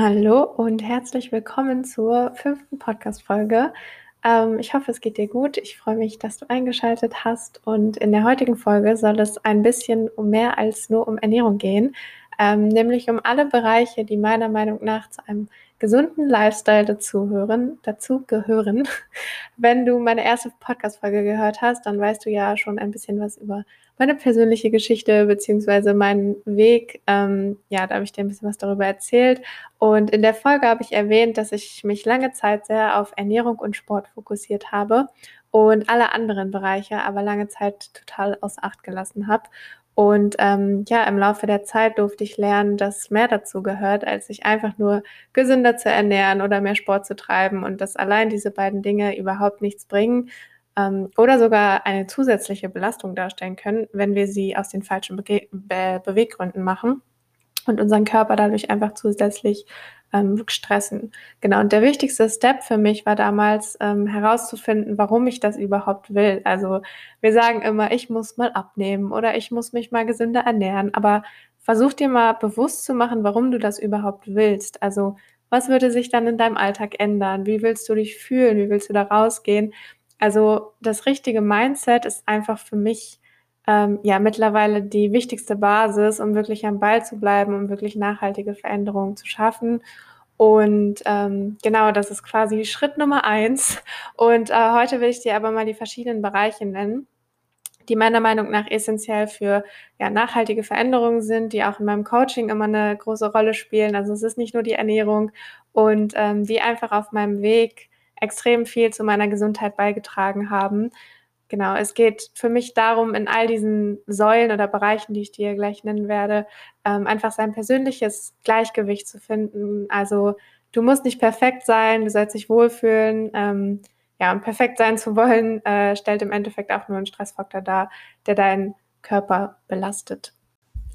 Hallo und herzlich willkommen zur fünften Podcast-Folge. Ähm, ich hoffe, es geht dir gut. Ich freue mich, dass du eingeschaltet hast. Und in der heutigen Folge soll es ein bisschen um mehr als nur um Ernährung gehen, ähm, nämlich um alle Bereiche, die meiner Meinung nach zu einem gesunden Lifestyle dazuhören, dazu gehören. Wenn du meine erste Podcast-Folge gehört hast, dann weißt du ja schon ein bisschen was über meine persönliche Geschichte beziehungsweise meinen Weg. Ähm, ja, da habe ich dir ein bisschen was darüber erzählt. Und in der Folge habe ich erwähnt, dass ich mich lange Zeit sehr auf Ernährung und Sport fokussiert habe und alle anderen Bereiche aber lange Zeit total außer Acht gelassen habe. Und ähm, ja, im Laufe der Zeit durfte ich lernen, dass mehr dazu gehört, als sich einfach nur gesünder zu ernähren oder mehr Sport zu treiben und dass allein diese beiden Dinge überhaupt nichts bringen, ähm, oder sogar eine zusätzliche Belastung darstellen können, wenn wir sie aus den falschen Bege Be Beweggründen machen und unseren Körper dadurch einfach zusätzlich ähm, stressen. Genau, und der wichtigste Step für mich war damals ähm, herauszufinden, warum ich das überhaupt will. Also wir sagen immer, ich muss mal abnehmen oder ich muss mich mal gesünder ernähren, aber versuch dir mal bewusst zu machen, warum du das überhaupt willst. Also was würde sich dann in deinem Alltag ändern? Wie willst du dich fühlen? Wie willst du da rausgehen? Also das richtige Mindset ist einfach für mich ähm, ja mittlerweile die wichtigste Basis, um wirklich am Ball zu bleiben, um wirklich nachhaltige Veränderungen zu schaffen. Und ähm, genau, das ist quasi Schritt Nummer eins. Und äh, heute will ich dir aber mal die verschiedenen Bereiche nennen, die meiner Meinung nach essentiell für ja, nachhaltige Veränderungen sind, die auch in meinem Coaching immer eine große Rolle spielen. Also es ist nicht nur die Ernährung und ähm, die einfach auf meinem Weg extrem viel zu meiner Gesundheit beigetragen haben. Genau, es geht für mich darum, in all diesen Säulen oder Bereichen, die ich dir gleich nennen werde, ähm, einfach sein persönliches Gleichgewicht zu finden. Also du musst nicht perfekt sein, du sollst dich wohlfühlen. Ähm, ja, und perfekt sein zu wollen, äh, stellt im Endeffekt auch nur einen Stressfaktor dar, der deinen Körper belastet.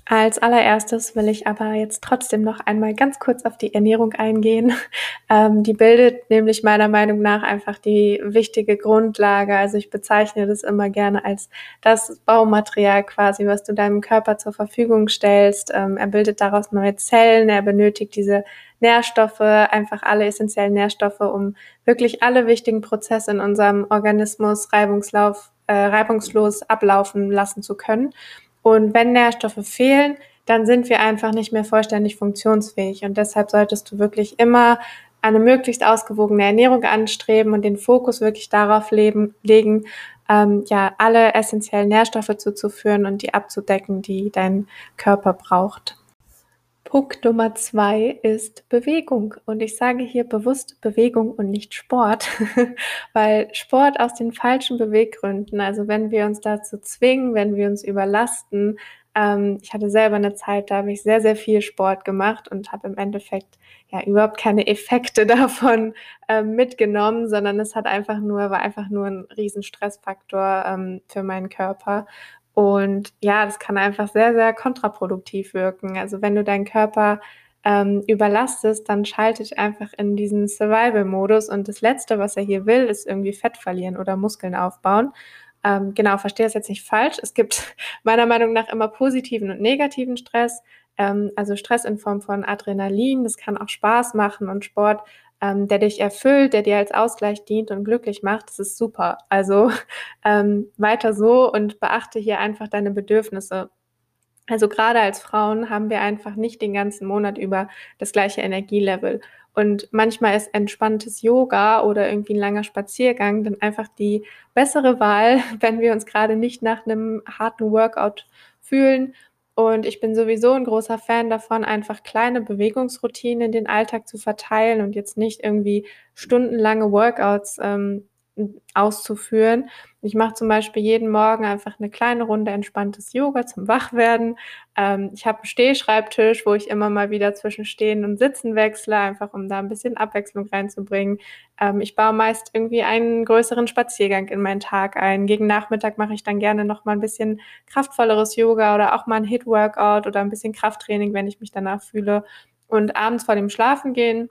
Als allererstes will ich aber jetzt trotzdem noch einmal ganz kurz auf die Ernährung eingehen. Ähm, die bildet nämlich meiner Meinung nach einfach die wichtige Grundlage. Also ich bezeichne das immer gerne als das Baumaterial quasi, was du deinem Körper zur Verfügung stellst. Ähm, er bildet daraus neue Zellen, er benötigt diese Nährstoffe, einfach alle essentiellen Nährstoffe, um wirklich alle wichtigen Prozesse in unserem Organismus äh, reibungslos ablaufen lassen zu können. Und wenn Nährstoffe fehlen, dann sind wir einfach nicht mehr vollständig funktionsfähig. Und deshalb solltest du wirklich immer eine möglichst ausgewogene Ernährung anstreben und den Fokus wirklich darauf leben, legen, ähm, ja, alle essentiellen Nährstoffe zuzuführen und die abzudecken, die dein Körper braucht. Punkt Nummer zwei ist Bewegung. Und ich sage hier bewusst Bewegung und nicht Sport, weil Sport aus den falschen Beweggründen, also wenn wir uns dazu zwingen, wenn wir uns überlasten, ähm, ich hatte selber eine Zeit, da habe ich sehr, sehr viel Sport gemacht und habe im Endeffekt ja überhaupt keine Effekte davon ähm, mitgenommen, sondern es hat einfach nur, war einfach nur ein riesen Stressfaktor ähm, für meinen Körper. Und ja, das kann einfach sehr, sehr kontraproduktiv wirken. Also wenn du deinen Körper ähm, überlastest, dann schaltet einfach in diesen Survival-Modus und das Letzte, was er hier will, ist irgendwie Fett verlieren oder Muskeln aufbauen. Ähm, genau, verstehe es jetzt nicht falsch. Es gibt meiner Meinung nach immer positiven und negativen Stress. Ähm, also Stress in Form von Adrenalin, das kann auch Spaß machen und Sport ähm, der dich erfüllt, der dir als Ausgleich dient und glücklich macht, das ist super. Also ähm, weiter so und beachte hier einfach deine Bedürfnisse. Also gerade als Frauen haben wir einfach nicht den ganzen Monat über das gleiche Energielevel. Und manchmal ist entspanntes Yoga oder irgendwie ein langer Spaziergang dann einfach die bessere Wahl, wenn wir uns gerade nicht nach einem harten Workout fühlen und ich bin sowieso ein großer Fan davon, einfach kleine Bewegungsroutinen in den Alltag zu verteilen und jetzt nicht irgendwie stundenlange Workouts ähm, auszuführen. Ich mache zum Beispiel jeden Morgen einfach eine kleine Runde entspanntes Yoga zum Wachwerden. Ähm, ich habe einen Stehschreibtisch, wo ich immer mal wieder zwischen Stehen und Sitzen wechsle, einfach um da ein bisschen Abwechslung reinzubringen. Ähm, ich baue meist irgendwie einen größeren Spaziergang in meinen Tag ein. Gegen Nachmittag mache ich dann gerne noch mal ein bisschen kraftvolleres Yoga oder auch mal ein Hit-Workout oder ein bisschen Krafttraining, wenn ich mich danach fühle. Und abends vor dem Schlafengehen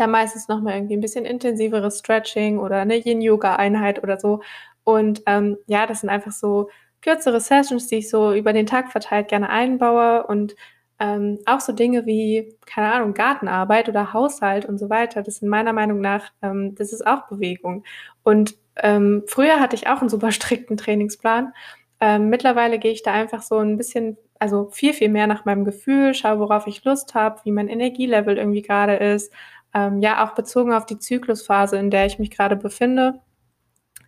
da meistens nochmal irgendwie ein bisschen intensiveres Stretching oder eine Yin-Yoga-Einheit oder so. Und ähm, ja, das sind einfach so kürzere Sessions, die ich so über den Tag verteilt gerne einbaue und Ähm, auch so Dinge wie, keine Ahnung, Gartenarbeit oder Haushalt und so weiter, das sind meiner Meinung nach, ähm, das ist auch Bewegung. Und ähm, früher hatte ich auch einen super strikten Trainingsplan. Ähm, mittlerweile gehe ich da einfach so ein bisschen, also viel, viel mehr nach meinem Gefühl, schaue, worauf ich Lust habe, wie mein Energielevel irgendwie gerade ist. Ähm, ja, auch bezogen auf die Zyklusphase, in der ich mich gerade befinde.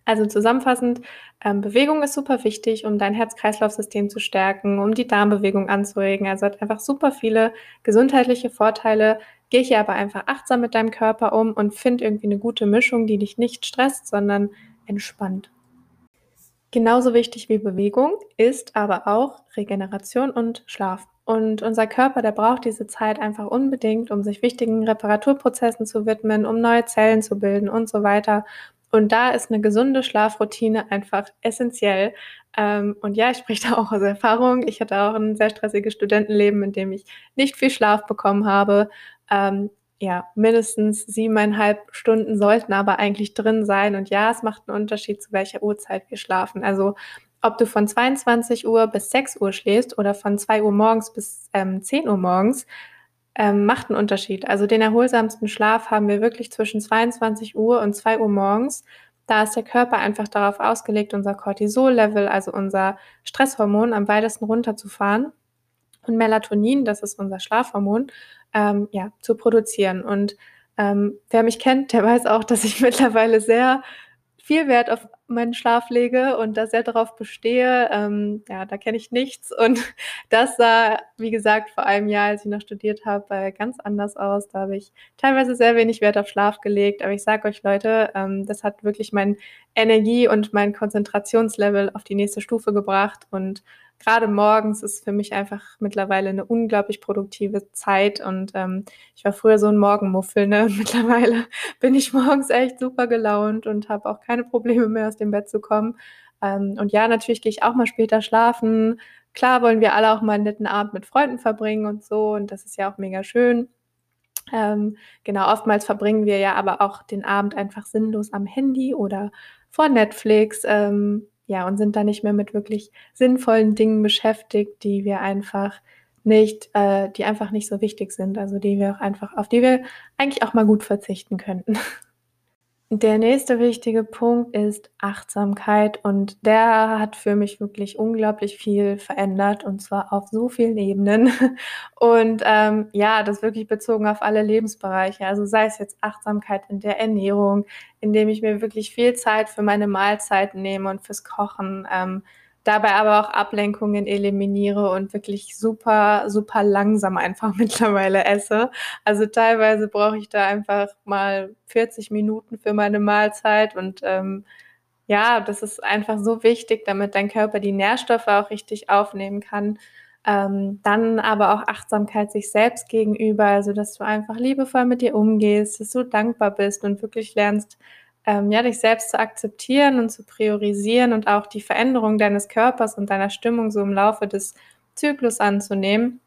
Also zusammenfassend, ähm, Bewegung ist super wichtig, um dein Herz-Kreislauf-System zu stärken, um die Darmbewegung anzuregen. Also hat einfach super viele gesundheitliche Vorteile. Geh hier aber einfach achtsam mit deinem Körper um und find irgendwie eine gute Mischung, die dich nicht stresst, sondern entspannt. Genauso wichtig wie Bewegung ist aber auch Regeneration und Schlaf. Und unser Körper, der braucht diese Zeit einfach unbedingt, um sich wichtigen Reparaturprozessen zu widmen, um neue Zellen zu bilden und so weiter. Und da ist eine gesunde Schlafroutine einfach essentiell. Ähm, und ja, ich spreche da auch aus Erfahrung. Ich hatte auch ein sehr stressiges Studentenleben, in dem ich nicht viel Schlaf bekommen habe. Ähm, ja, mindestens siebeneinhalb Stunden sollten aber eigentlich drin sein. Und ja, es macht einen Unterschied, zu welcher Uhrzeit wir schlafen. Also ob du von 22 Uhr bis 6 Uhr schläfst oder von 2 Uhr morgens bis ähm, 10 Uhr morgens, ähm, macht einen Unterschied. Also den erholsamsten Schlaf haben wir wirklich zwischen 22 Uhr und 2 Uhr morgens. Da ist der Körper einfach darauf ausgelegt, unser Cortisol-Level, also unser Stresshormon, am weitesten runterzufahren und Melatonin, das ist unser Schlafhormon, ähm, ja, zu produzieren. Und ähm, wer mich kennt, der weiß auch, dass ich mittlerweile sehr viel Wert auf meinen Schlaf lege und da sehr darauf bestehe. Ähm, ja, da kenne ich nichts. Und das sah, wie gesagt, vor einem Jahr, als ich noch studiert habe, äh, ganz anders aus. Da habe ich teilweise sehr wenig Wert auf Schlaf gelegt. Aber ich sage euch, Leute, ähm, das hat wirklich mein Energie- und mein Konzentrationslevel auf die nächste Stufe gebracht. Und gerade morgens ist für mich einfach mittlerweile eine unglaublich produktive Zeit und ähm, ich war früher so ein Morgenmuffel, ne? Mittlerweile bin ich morgens echt super gelaunt und habe auch keine Probleme mehr aus dem Bett zu kommen. Ähm, und ja, natürlich gehe ich auch mal später schlafen. Klar wollen wir alle auch mal einen netten Abend mit Freunden verbringen und so und das ist ja auch mega schön. Ähm, genau, oftmals verbringen wir ja aber auch den Abend einfach sinnlos am Handy oder vor Netflix. Ähm, ja, und sind da nicht mehr mit wirklich sinnvollen Dingen beschäftigt, die wir einfach nicht, äh, die einfach nicht so wichtig sind, also die wir auch einfach, auf die wir eigentlich auch mal gut verzichten könnten. Der nächste wichtige Punkt ist Achtsamkeit und der hat für mich wirklich unglaublich viel verändert und zwar auf so vielen Ebenen. Und ähm, ja, das wirklich bezogen auf alle Lebensbereiche. Also sei es jetzt Achtsamkeit in der Ernährung, indem ich mir wirklich viel Zeit für meine Mahlzeiten nehme und fürs Kochen. Ähm, dabei aber auch Ablenkungen eliminiere und wirklich super, super langsam einfach mittlerweile esse. Also teilweise brauche ich da einfach mal 40 Minuten für meine Mahlzeit und ähm, ja, das ist einfach so wichtig, damit dein Körper die Nährstoffe auch richtig aufnehmen kann. Ähm, dann aber auch Achtsamkeit sich selbst gegenüber, also dass du einfach liebevoll mit dir umgehst, dass du dankbar bist und wirklich lernst, ähm, ja, dich selbst zu akzeptieren und zu priorisieren und auch die Veränderung deines Körpers und deiner Stimmung so im Laufe des Zyklus anzunehmen.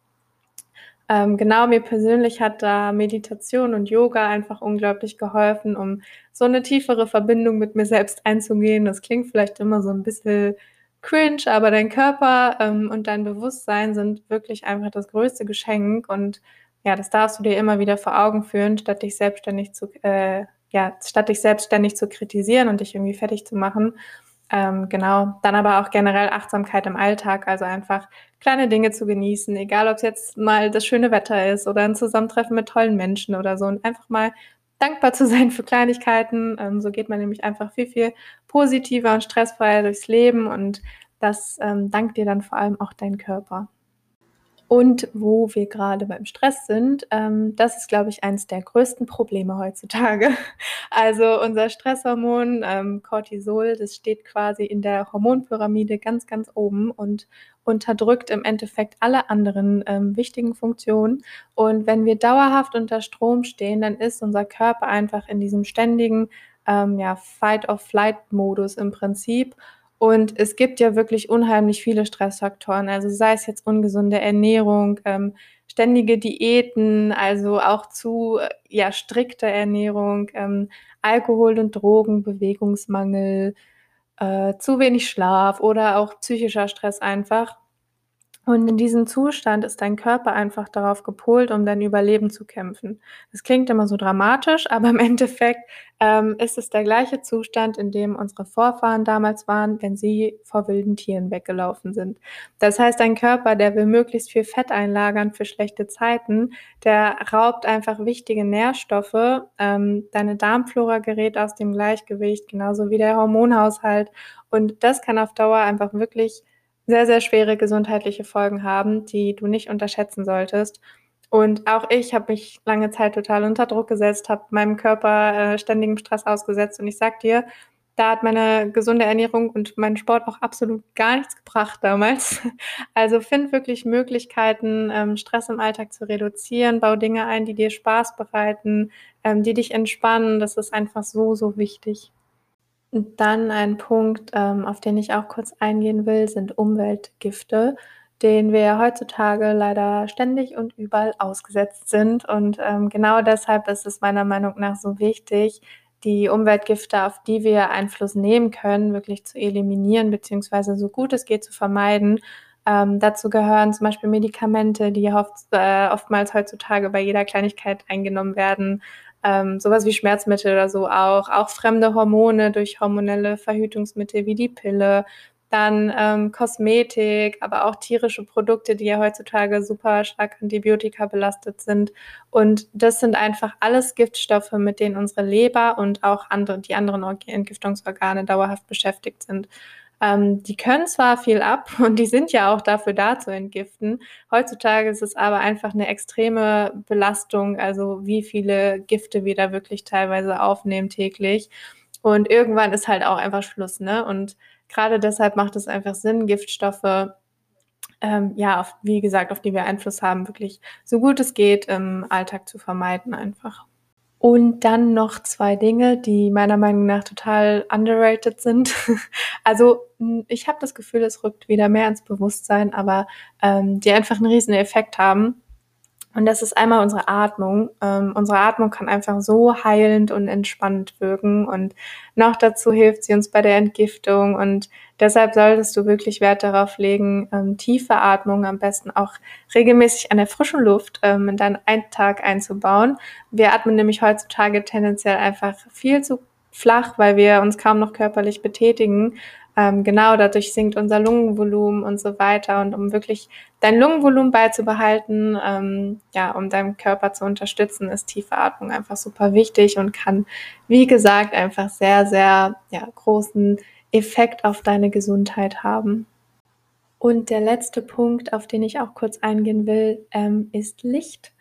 Ähm, genau, mir persönlich hat da Meditation und Yoga einfach unglaublich geholfen, um so eine tiefere Verbindung mit mir selbst einzugehen. Das klingt vielleicht immer so ein bisschen cringe, aber dein Körper ähm, und dein Bewusstsein sind wirklich einfach das größte Geschenk und ja, das darfst du dir immer wieder vor Augen führen, statt dich selbstständig zu, äh, ja, statt dich selbstständig zu kritisieren und dich irgendwie fertig zu machen. Ähm, genau, dann aber auch generell Achtsamkeit im Alltag, also einfach kleine Dinge zu genießen, egal ob es jetzt mal das schöne Wetter ist oder ein Zusammentreffen mit tollen Menschen oder so und einfach mal dankbar zu sein für Kleinigkeiten. Ähm, so geht man nämlich einfach viel, viel positiver und stressfreier durchs Leben und das ähm, dankt dir dann vor allem auch dein Körper. Und wo wir gerade beim Stress sind, ähm, das ist, glaube ich, eines der größten Probleme heutzutage. Also unser Stresshormon ähm, Cortisol, das steht quasi in der Hormonpyramide ganz, ganz oben und unterdrückt im Endeffekt alle anderen ähm, wichtigen Funktionen. Und wenn wir dauerhaft unter Strom stehen, dann ist unser Körper einfach in diesem ständigen ähm, ja, Fight-of-Flight-Modus im Prinzip und es gibt ja wirklich unheimlich viele Stressfaktoren, also sei es jetzt ungesunde Ernährung, ähm, ständige Diäten, also auch zu äh, ja, strikte Ernährung, ähm, Alkohol und Drogen, Bewegungsmangel, äh, zu wenig Schlaf oder auch psychischer Stress einfach. Und in diesem Zustand ist dein Körper einfach darauf gepolt, um dein Überleben zu kämpfen. Das klingt immer so dramatisch, aber im Endeffekt ähm, ist es der gleiche Zustand, in dem unsere Vorfahren damals waren, wenn sie vor wilden Tieren weggelaufen sind. Das heißt, dein Körper, der will möglichst viel Fett einlagern für schlechte Zeiten, der raubt einfach wichtige Nährstoffe. Ähm, deine Darmflora gerät aus dem Gleichgewicht, genauso wie der Hormonhaushalt. Und das kann auf Dauer einfach wirklich sehr, sehr schwere gesundheitliche Folgen haben, die du nicht unterschätzen solltest. Und auch ich habe mich lange Zeit total unter Druck gesetzt, habe meinem Körper äh, ständigem Stress ausgesetzt. Und ich sag dir, da hat meine gesunde Ernährung und mein Sport auch absolut gar nichts gebracht damals. Also find wirklich Möglichkeiten, ähm, Stress im Alltag zu reduzieren. Bau Dinge ein, die dir Spaß bereiten, ähm, die dich entspannen. Das ist einfach so, so wichtig. Und dann ein Punkt, ähm, auf den ich auch kurz eingehen will, sind Umweltgifte, denen wir heutzutage leider ständig und überall ausgesetzt sind. Und ähm, genau deshalb ist es meiner Meinung nach so wichtig, die Umweltgifte, auf die wir Einfluss nehmen können, wirklich zu eliminieren, beziehungsweise so gut es geht zu vermeiden. Ähm, dazu gehören zum Beispiel Medikamente, die oft, äh, oftmals heutzutage bei jeder Kleinigkeit eingenommen werden, ähm, sowas wie Schmerzmittel oder so auch, auch fremde Hormone durch hormonelle Verhütungsmittel wie die Pille, dann ähm, Kosmetik, aber auch tierische Produkte, die ja heutzutage super stark Antibiotika belastet sind. Und das sind einfach alles Giftstoffe, mit denen unsere Leber und auch andere, die anderen Entgiftungsorgane dauerhaft beschäftigt sind. Ähm, die können zwar viel ab und die sind ja auch dafür da zu entgiften. Heutzutage ist es aber einfach eine extreme Belastung, also wie viele Gifte wir da wirklich teilweise aufnehmen täglich. Und irgendwann ist halt auch einfach Schluss, ne? Und gerade deshalb macht es einfach Sinn, Giftstoffe ähm, ja, auf, wie gesagt, auf die wir Einfluss haben, wirklich so gut es geht im Alltag zu vermeiden einfach. Und dann noch zwei Dinge, die meiner Meinung nach total underrated sind. also ich habe das Gefühl, es rückt wieder mehr ins Bewusstsein, aber ähm, die einfach einen riesen Effekt haben. Und das ist einmal unsere Atmung. Ähm, unsere Atmung kann einfach so heilend und entspannend wirken und noch dazu hilft sie uns bei der Entgiftung und deshalb solltest du wirklich Wert darauf legen, ähm, tiefe Atmung am besten auch regelmäßig an der frischen Luft ähm, in deinen Alltag einzubauen. Wir atmen nämlich heutzutage tendenziell einfach viel zu flach, weil wir uns kaum noch körperlich betätigen ähm, genau, dadurch sinkt unser Lungenvolumen und so weiter. Und um wirklich dein Lungenvolumen beizubehalten, ähm, ja, um deinen Körper zu unterstützen, ist tiefe Atmung einfach super wichtig und kann, wie gesagt, einfach sehr, sehr ja, großen Effekt auf deine Gesundheit haben. Und der letzte Punkt, auf den ich auch kurz eingehen will, ähm, ist Licht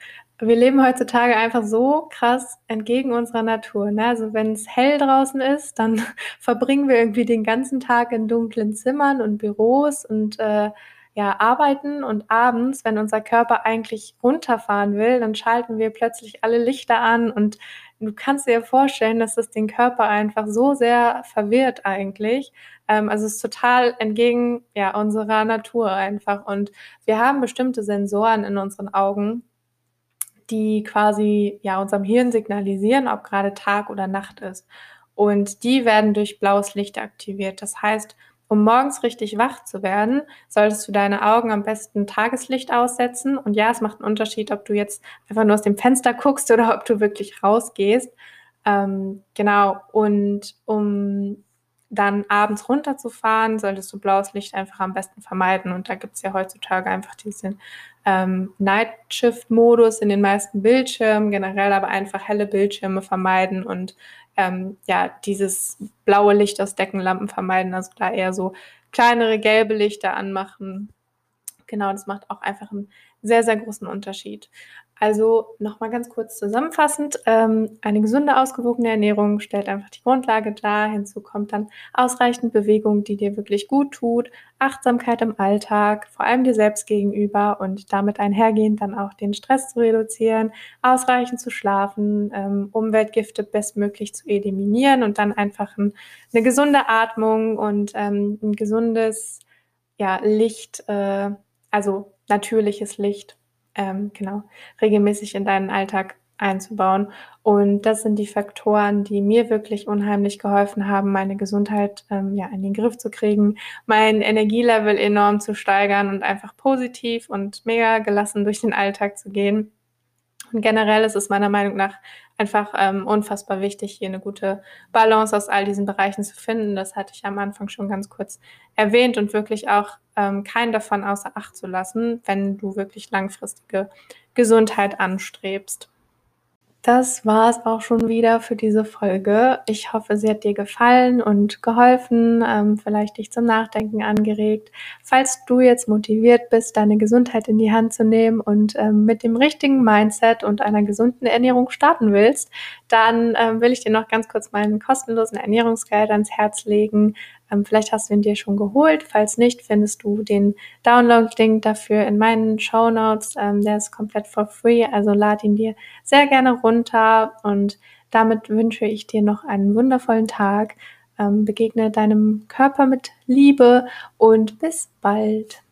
wir leben heutzutage einfach so krass entgegen unserer Natur. Ne? Also wenn es hell draußen ist, dann verbringen wir irgendwie den ganzen Tag in dunklen Zimmern und Büros und äh, ja, arbeiten und abends, wenn unser Körper eigentlich runterfahren will, dann schalten wir plötzlich alle Lichter an und du kannst dir vorstellen, dass das den Körper einfach so sehr verwirrt eigentlich. Ähm, also es ist total entgegen ja, unserer Natur einfach. Und wir haben bestimmte Sensoren in unseren Augen, die quasi ja unserem Hirn signalisieren, ob gerade Tag oder Nacht ist. Und die werden durch blaues Licht aktiviert. Das heißt, um morgens richtig wach zu werden, solltest du deine Augen am besten Tageslicht aussetzen. Und ja, es macht einen Unterschied, ob du jetzt einfach nur aus dem Fenster guckst oder ob du wirklich rausgehst. Ähm, genau. Und um dann abends runterzufahren, solltest du blaues Licht einfach am besten vermeiden. Und da gibt es ja heutzutage einfach diesen ähm, Night Shift-Modus in den meisten Bildschirmen, generell aber einfach helle Bildschirme vermeiden und ähm, ja, dieses blaue Licht aus Deckenlampen vermeiden, also da eher so kleinere gelbe Lichter anmachen. Genau, das macht auch einfach einen sehr, sehr großen Unterschied. Also nochmal ganz kurz zusammenfassend, ähm, eine gesunde, ausgewogene Ernährung stellt einfach die Grundlage dar. Hinzu kommt dann ausreichend Bewegung, die dir wirklich gut tut, Achtsamkeit im Alltag, vor allem dir selbst gegenüber und damit einhergehend dann auch den Stress zu reduzieren, ausreichend zu schlafen, ähm, Umweltgifte bestmöglich zu eliminieren und dann einfach ein, eine gesunde Atmung und ähm, ein gesundes ja, Licht, äh, also natürliches Licht ähm, genau, regelmäßig in deinen Alltag einzubauen. Und das sind die Faktoren, die mir wirklich unheimlich geholfen haben, meine Gesundheit ähm, ja in den Griff zu kriegen, mein Energielevel enorm zu steigern und einfach positiv und mega gelassen durch den Alltag zu gehen. Und generell ist es meiner Meinung nach einfach ähm, unfassbar wichtig, hier eine gute Balance aus all diesen Bereichen zu finden. Das hatte ich am Anfang schon ganz kurz erwähnt und wirklich auch ähm, keinen davon außer Acht zu lassen, wenn du wirklich langfristige Gesundheit anstrebst. Das war es auch schon wieder für diese Folge. Ich hoffe, sie hat dir gefallen und geholfen, ähm, vielleicht dich zum Nachdenken angeregt. Falls du jetzt motiviert bist, deine Gesundheit in die Hand zu nehmen und ähm, mit dem richtigen Mindset und einer gesunden Ernährung starten willst, dann ähm, will ich dir noch ganz kurz meinen kostenlosen Ernährungsguide ans Herz legen. Ähm, vielleicht hast du ihn dir schon geholt. Falls nicht, findest du den Download-Link dafür in meinen Show Notes. Ähm, der ist komplett for free, also lad ihn dir sehr gerne runter. Und damit wünsche ich dir noch einen wundervollen Tag. Ähm, begegne deinem Körper mit Liebe und bis bald.